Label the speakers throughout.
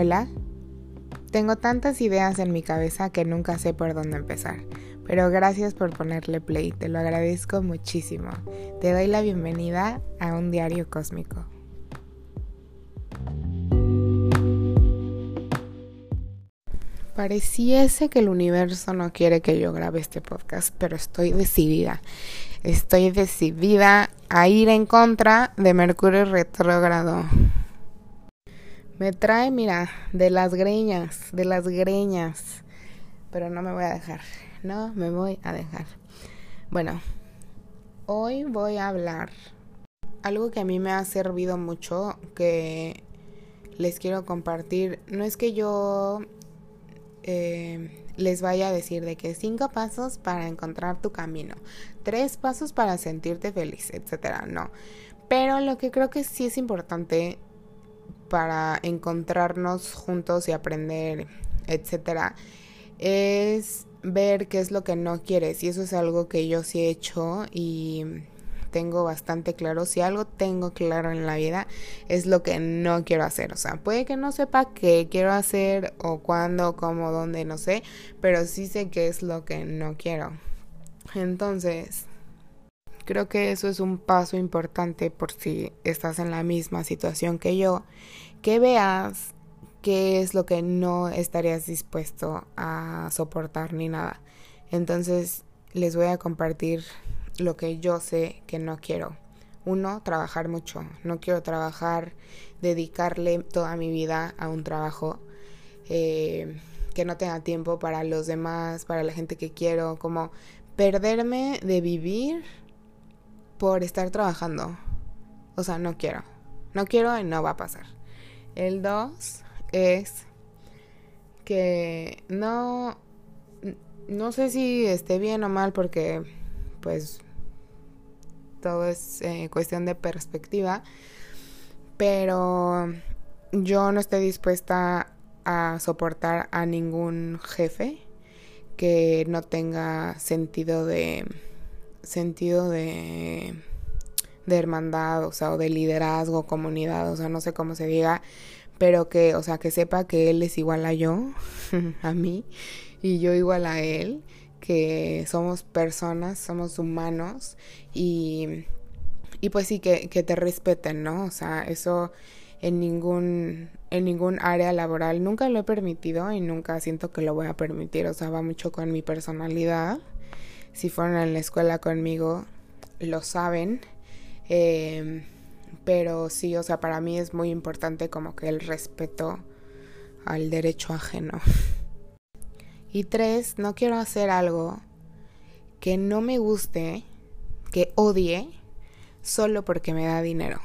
Speaker 1: Hola. Tengo tantas ideas en mi cabeza que nunca sé por dónde empezar, pero gracias por ponerle play, te lo agradezco muchísimo. Te doy la bienvenida a un diario cósmico. Pareciese que el universo no quiere que yo grabe este podcast, pero estoy decidida. Estoy decidida a ir en contra de Mercurio retrógrado. Me trae, mira, de las greñas, de las greñas. Pero no me voy a dejar. No me voy a dejar. Bueno, hoy voy a hablar algo que a mí me ha servido mucho, que les quiero compartir. No es que yo eh, les vaya a decir de que cinco pasos para encontrar tu camino, tres pasos para sentirte feliz, etcétera. No. Pero lo que creo que sí es importante para encontrarnos juntos y aprender, etcétera, es ver qué es lo que no quieres. Y eso es algo que yo sí he hecho y tengo bastante claro. Si algo tengo claro en la vida es lo que no quiero hacer. O sea, puede que no sepa qué quiero hacer o cuándo, cómo, dónde, no sé, pero sí sé qué es lo que no quiero. Entonces, Creo que eso es un paso importante por si estás en la misma situación que yo, que veas qué es lo que no estarías dispuesto a soportar ni nada. Entonces les voy a compartir lo que yo sé que no quiero. Uno, trabajar mucho. No quiero trabajar, dedicarle toda mi vida a un trabajo eh, que no tenga tiempo para los demás, para la gente que quiero, como perderme de vivir por estar trabajando. O sea, no quiero. No quiero y no va a pasar. El 2 es que no no sé si esté bien o mal porque pues todo es eh, cuestión de perspectiva, pero yo no estoy dispuesta a soportar a ningún jefe que no tenga sentido de sentido de, de hermandad, o sea, o de liderazgo, comunidad, o sea, no sé cómo se diga, pero que, o sea, que sepa que él es igual a yo, a mí, y yo igual a él, que somos personas, somos humanos, y, y pues sí, que, que te respeten, ¿no? O sea, eso en ningún en ningún área laboral nunca lo he permitido y nunca siento que lo voy a permitir o sea va mucho con mi personalidad si fueron a la escuela conmigo, lo saben. Em, pero sí, o sea, para mí es muy importante como que el respeto al derecho ajeno. Y tres, no quiero hacer algo que no me guste, que odie, solo porque me da dinero.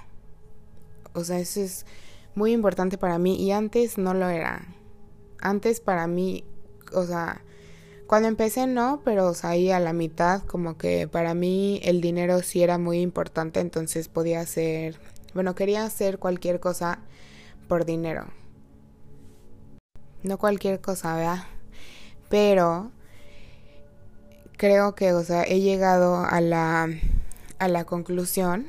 Speaker 1: O sea, eso es muy importante para mí y antes no lo era. Antes para mí, o sea, cuando empecé no, pero ahí a la mitad como que para mí el dinero sí era muy importante, entonces podía hacer, bueno, quería hacer cualquier cosa por dinero. No cualquier cosa, ¿verdad? Pero creo que, o sea, he llegado a la a la conclusión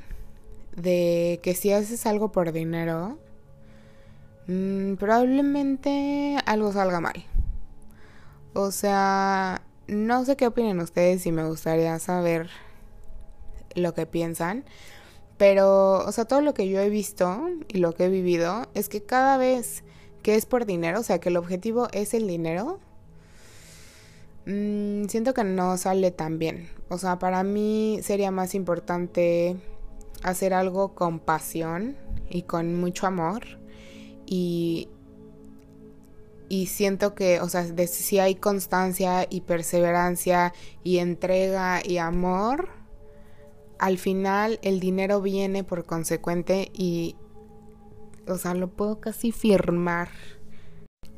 Speaker 1: de que si haces algo por dinero, mm, probablemente algo salga mal. O sea, no sé qué opinan ustedes y me gustaría saber lo que piensan. Pero, o sea, todo lo que yo he visto y lo que he vivido es que cada vez que es por dinero, o sea, que el objetivo es el dinero, mmm, siento que no sale tan bien. O sea, para mí sería más importante hacer algo con pasión y con mucho amor y y siento que, o sea, si hay constancia y perseverancia y entrega y amor, al final el dinero viene por consecuente y, o sea, lo puedo casi firmar.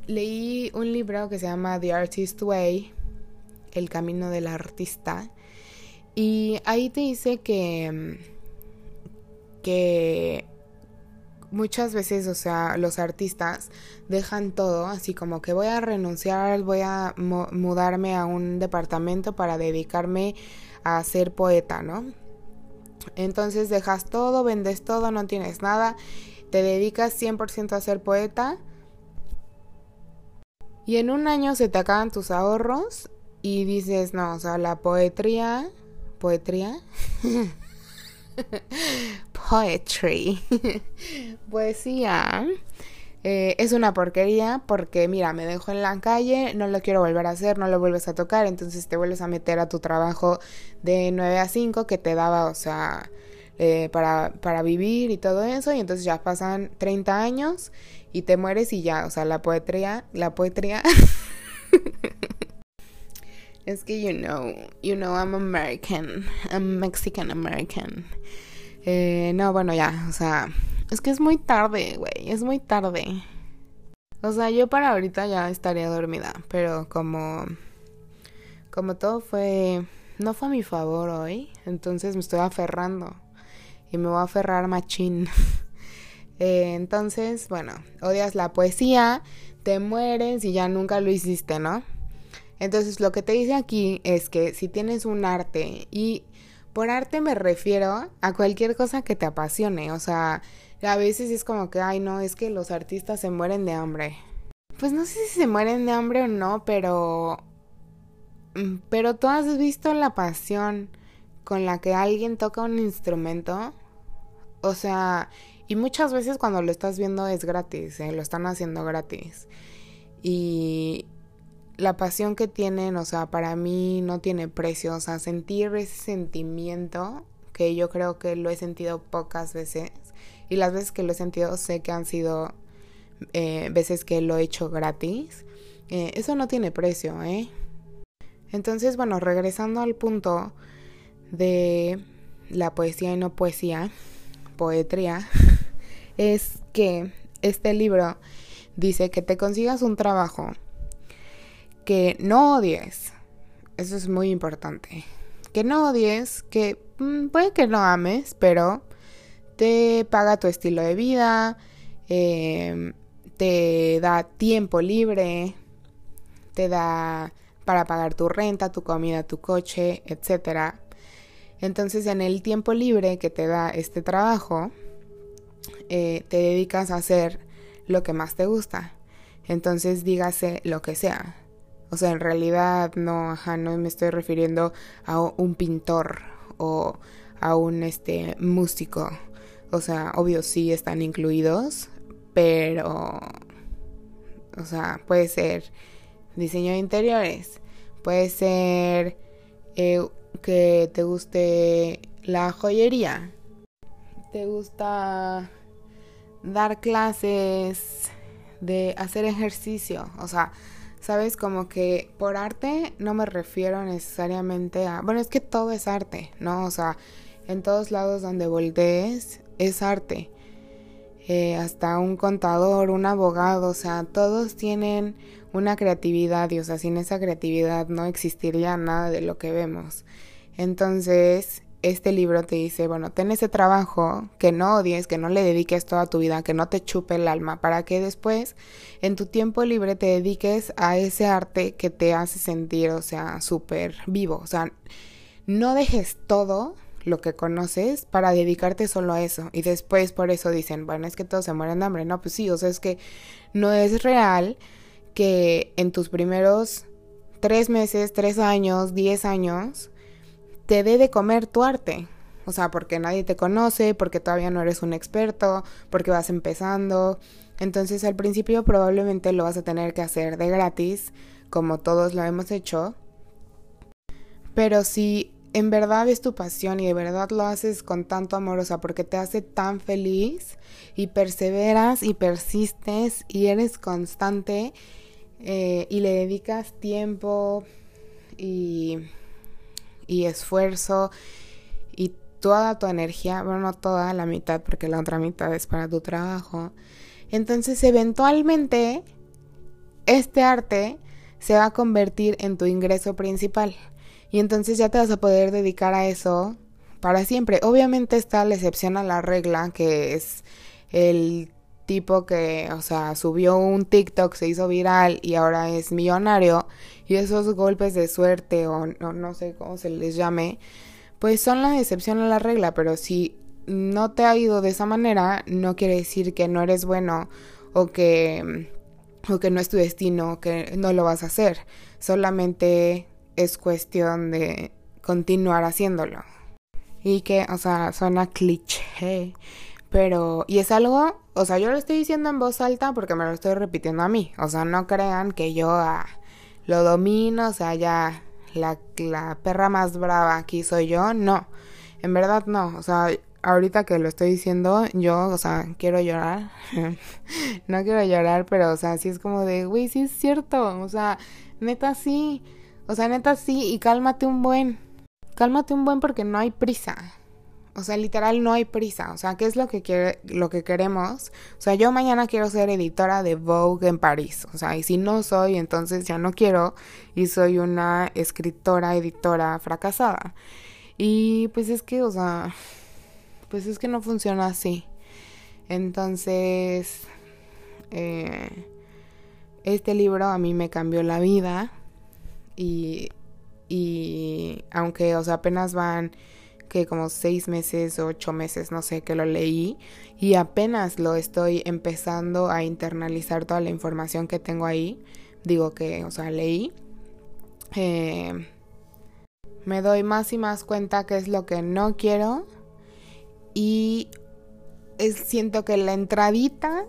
Speaker 1: Leí un libro que se llama The Artist Way, El Camino del Artista, y ahí te dice que, que muchas veces, o sea, los artistas dejan todo, así como que voy a renunciar, voy a mudarme a un departamento para dedicarme a ser poeta, ¿no? Entonces dejas todo, vendes todo, no tienes nada, te dedicas 100% a ser poeta y en un año se te acaban tus ahorros y dices, no, o sea, la poetría, poetría, poetry, poesía, eh, es una porquería porque, mira, me dejo en la calle, no lo quiero volver a hacer, no lo vuelves a tocar, entonces te vuelves a meter a tu trabajo de 9 a 5 que te daba, o sea, eh, para, para vivir y todo eso, y entonces ya pasan 30 años y te mueres y ya, o sea, la poetría, la poetría... es que, you know, you know, I'm American, I'm Mexican American. Eh, no, bueno, ya, o sea, es que es muy tarde, güey, es muy tarde. O sea, yo para ahorita ya estaría dormida, pero como como todo fue no fue a mi favor hoy, entonces me estoy aferrando y me voy a aferrar machín. Eh, entonces, bueno, odias la poesía, te mueres y ya nunca lo hiciste, ¿no? Entonces, lo que te dice aquí es que si tienes un arte y por arte me refiero a cualquier cosa que te apasione, o sea, a veces es como que, ay, no, es que los artistas se mueren de hambre. Pues no sé si se mueren de hambre o no, pero... Mm, pero tú has visto la pasión con la que alguien toca un instrumento. O sea, y muchas veces cuando lo estás viendo es gratis, ¿eh? lo están haciendo gratis. Y la pasión que tienen, o sea, para mí no tiene precio. O sea, sentir ese sentimiento, que yo creo que lo he sentido pocas veces, y las veces que lo he sentido sé que han sido eh, veces que lo he hecho gratis. Eh, eso no tiene precio, ¿eh? Entonces, bueno, regresando al punto de la poesía y no poesía, poetría, es que este libro dice que te consigas un trabajo que no odies. Eso es muy importante. Que no odies, que mm, puede que no ames, pero te paga tu estilo de vida, em, te da tiempo libre, te da para pagar tu renta, tu comida, tu coche, etc. Entonces en el tiempo libre que te da este trabajo, eh, te dedicas a hacer lo que más te gusta. Entonces dígase lo que sea. O sea, en realidad no, ajá, no me estoy refiriendo a un pintor o a un este músico. O sea, obvio sí están incluidos, pero, o sea, puede ser diseño de interiores, puede ser eh, que te guste la joyería, te gusta dar clases de hacer ejercicio, o sea, sabes como que por arte no me refiero necesariamente a, bueno, es que todo es arte, ¿no? O sea, en todos lados donde voltees es arte. Eh, hasta un contador, un abogado, o sea, todos tienen una creatividad y, o sea, sin esa creatividad no existiría nada de lo que vemos. Entonces, este libro te dice, bueno, ten ese trabajo, que no odies, que no le dediques toda tu vida, que no te chupe el alma, para que después, en tu tiempo libre, te dediques a ese arte que te hace sentir, o sea, súper vivo. O sea, no dejes todo lo que conoces para dedicarte solo a eso. Y después por eso dicen, bueno, es que todos se mueren de hambre. No, pues sí, o sea, es que no es real que en tus primeros tres meses, tres años, diez años, te dé de comer tu arte. O sea, porque nadie te conoce, porque todavía no eres un experto, porque vas empezando. Entonces al principio probablemente lo vas a tener que hacer de gratis, como todos lo hemos hecho. Pero si en verdad es tu pasión y de verdad lo haces con tanto amor, o sea, porque te hace tan feliz y perseveras y persistes y eres constante eh, y le dedicas tiempo y, y esfuerzo y toda tu energía, bueno, no toda, la mitad, porque la otra mitad es para tu trabajo. Entonces, eventualmente, este arte se va a convertir en tu ingreso principal. Y entonces ya te vas a poder dedicar a eso para siempre. Obviamente está la excepción a la regla, que es el tipo que, o sea, subió un TikTok, se hizo viral y ahora es millonario. Y esos golpes de suerte o no, no sé cómo se les llame, pues son la excepción a la regla. Pero si no te ha ido de esa manera, no quiere decir que no eres bueno o que o que no es tu destino, que no lo vas a hacer. Solamente es cuestión de continuar haciéndolo. Y que, o sea, suena cliché, pero, y es algo, o sea, yo lo estoy diciendo en voz alta porque me lo estoy repitiendo a mí. O sea, no crean que yo ah, lo domino, o sea, ya la, la perra más brava aquí soy yo. No, en verdad no. O sea, ahorita que lo estoy diciendo, yo, o sea, quiero llorar. no quiero llorar, pero, o sea, sí es como de, güey, sí es cierto. O sea, neta sí. O sea, neta sí. Y cálmate un buen. Cálmate un buen porque no hay prisa. O sea, literal no hay prisa. O sea, ¿qué es lo que quiere, lo que queremos? O sea, yo mañana quiero ser editora de Vogue en París. O sea, y si no soy, entonces ya no quiero y soy una escritora, editora fracasada. Y pues es que, o sea, pues es que no funciona así. Entonces, eh, este libro a mí me cambió la vida y, y aunque, o sea, apenas van que como seis meses, ocho meses, no sé, que lo leí y apenas lo estoy empezando a internalizar toda la información que tengo ahí. Digo que, o sea, leí. Eh, me doy más y más cuenta que es lo que no quiero y siento que la entradita,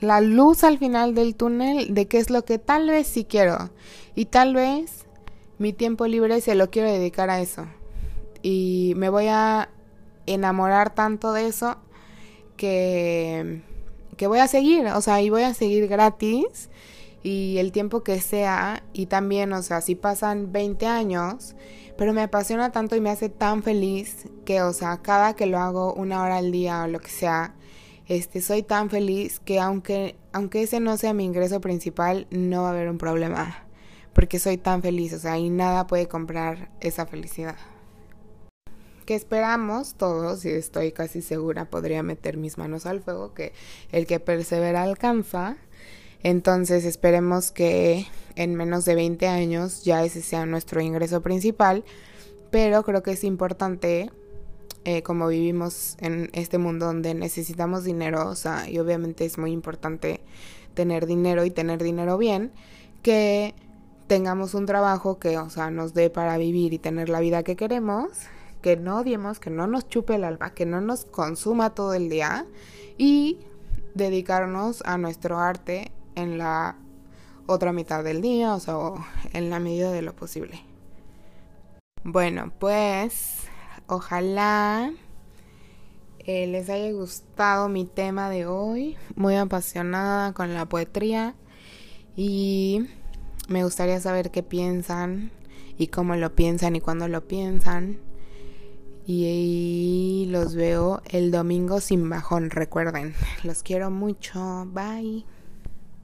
Speaker 1: la luz al final del túnel de qué es lo que tal vez sí quiero y tal vez mi tiempo libre se lo quiero dedicar a eso y me voy a enamorar tanto de eso que, que voy a seguir, o sea, y voy a seguir gratis y el tiempo que sea y también, o sea, si pasan 20 años, pero me apasiona tanto y me hace tan feliz que, o sea, cada que lo hago una hora al día o lo que sea, este, soy tan feliz que aunque, aunque ese no sea mi ingreso principal, no va a haber un problema, porque soy tan feliz, o sea, y nada puede comprar esa felicidad que esperamos todos, y estoy casi segura, podría meter mis manos al fuego, que el que persevera alcanza. Entonces esperemos que en menos de 20 años ya ese sea nuestro ingreso principal, pero creo que es importante, eh, como vivimos en este mundo donde necesitamos dinero, o sea, y obviamente es muy importante tener dinero y tener dinero bien, que tengamos un trabajo que, o sea, nos dé para vivir y tener la vida que queremos que no odiemos, que no nos chupe el alma, que no nos consuma todo el día y dedicarnos a nuestro arte en la otra mitad del día, o sea, en la medida de lo posible. Bueno, pues ojalá eh, les haya gustado mi tema de hoy, muy apasionada con la poesía y me gustaría saber qué piensan y cómo lo piensan y cuándo lo piensan. Y los veo el domingo sin bajón, recuerden. Los quiero mucho. Bye.